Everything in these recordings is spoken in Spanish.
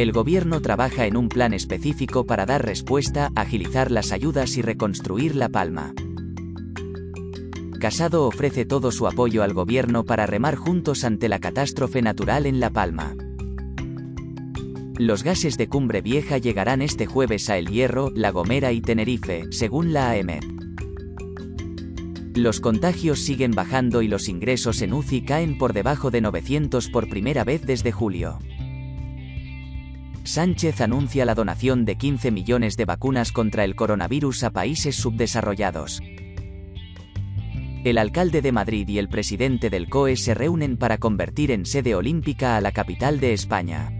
El gobierno trabaja en un plan específico para dar respuesta, agilizar las ayudas y reconstruir La Palma. Casado ofrece todo su apoyo al gobierno para remar juntos ante la catástrofe natural en La Palma. Los gases de Cumbre Vieja llegarán este jueves a El Hierro, La Gomera y Tenerife, según la AEMET. Los contagios siguen bajando y los ingresos en UCI caen por debajo de 900 por primera vez desde julio. Sánchez anuncia la donación de 15 millones de vacunas contra el coronavirus a países subdesarrollados. El alcalde de Madrid y el presidente del COE se reúnen para convertir en sede olímpica a la capital de España.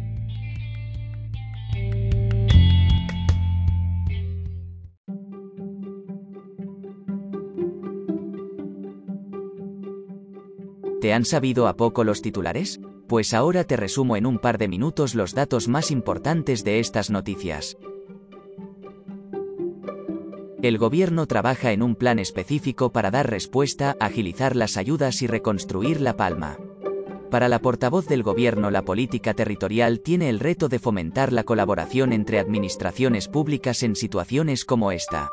¿Te han sabido a poco los titulares? Pues ahora te resumo en un par de minutos los datos más importantes de estas noticias. El gobierno trabaja en un plan específico para dar respuesta, agilizar las ayudas y reconstruir La Palma. Para la portavoz del gobierno la política territorial tiene el reto de fomentar la colaboración entre administraciones públicas en situaciones como esta.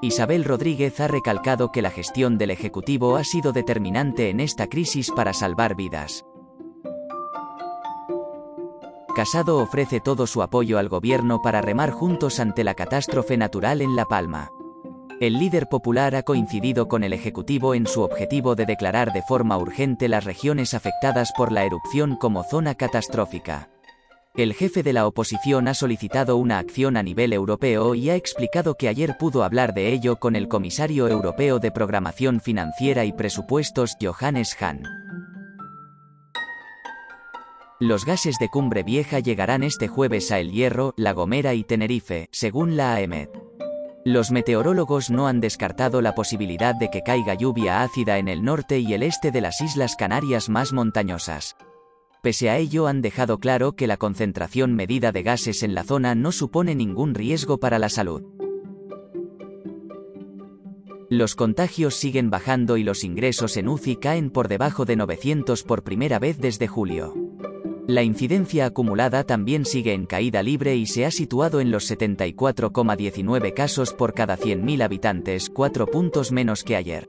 Isabel Rodríguez ha recalcado que la gestión del Ejecutivo ha sido determinante en esta crisis para salvar vidas. Casado ofrece todo su apoyo al gobierno para remar juntos ante la catástrofe natural en La Palma. El líder popular ha coincidido con el Ejecutivo en su objetivo de declarar de forma urgente las regiones afectadas por la erupción como zona catastrófica. El jefe de la oposición ha solicitado una acción a nivel europeo y ha explicado que ayer pudo hablar de ello con el comisario europeo de Programación Financiera y Presupuestos Johannes Hahn. Los gases de Cumbre Vieja llegarán este jueves a El Hierro, La Gomera y Tenerife, según la AEMET. Los meteorólogos no han descartado la posibilidad de que caiga lluvia ácida en el norte y el este de las Islas Canarias más montañosas. Pese a ello han dejado claro que la concentración medida de gases en la zona no supone ningún riesgo para la salud. Los contagios siguen bajando y los ingresos en UCI caen por debajo de 900 por primera vez desde julio. La incidencia acumulada también sigue en caída libre y se ha situado en los 74,19 casos por cada 100.000 habitantes, 4 puntos menos que ayer.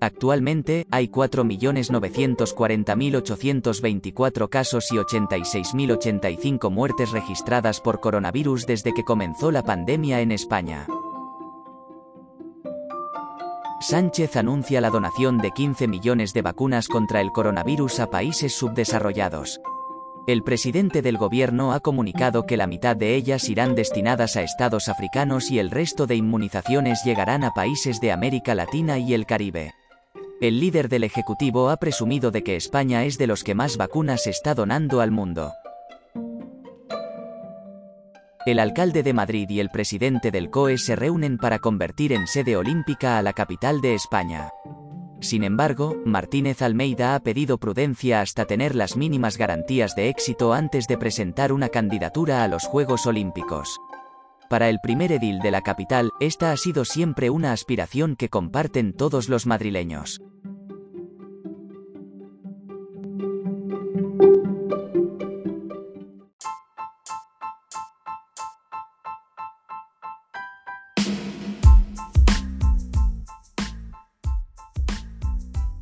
Actualmente, hay 4.940.824 casos y 86.085 muertes registradas por coronavirus desde que comenzó la pandemia en España. Sánchez anuncia la donación de 15 millones de vacunas contra el coronavirus a países subdesarrollados. El presidente del gobierno ha comunicado que la mitad de ellas irán destinadas a estados africanos y el resto de inmunizaciones llegarán a países de América Latina y el Caribe. El líder del Ejecutivo ha presumido de que España es de los que más vacunas está donando al mundo. El alcalde de Madrid y el presidente del COE se reúnen para convertir en sede olímpica a la capital de España. Sin embargo, Martínez Almeida ha pedido prudencia hasta tener las mínimas garantías de éxito antes de presentar una candidatura a los Juegos Olímpicos. Para el primer edil de la capital, esta ha sido siempre una aspiración que comparten todos los madrileños.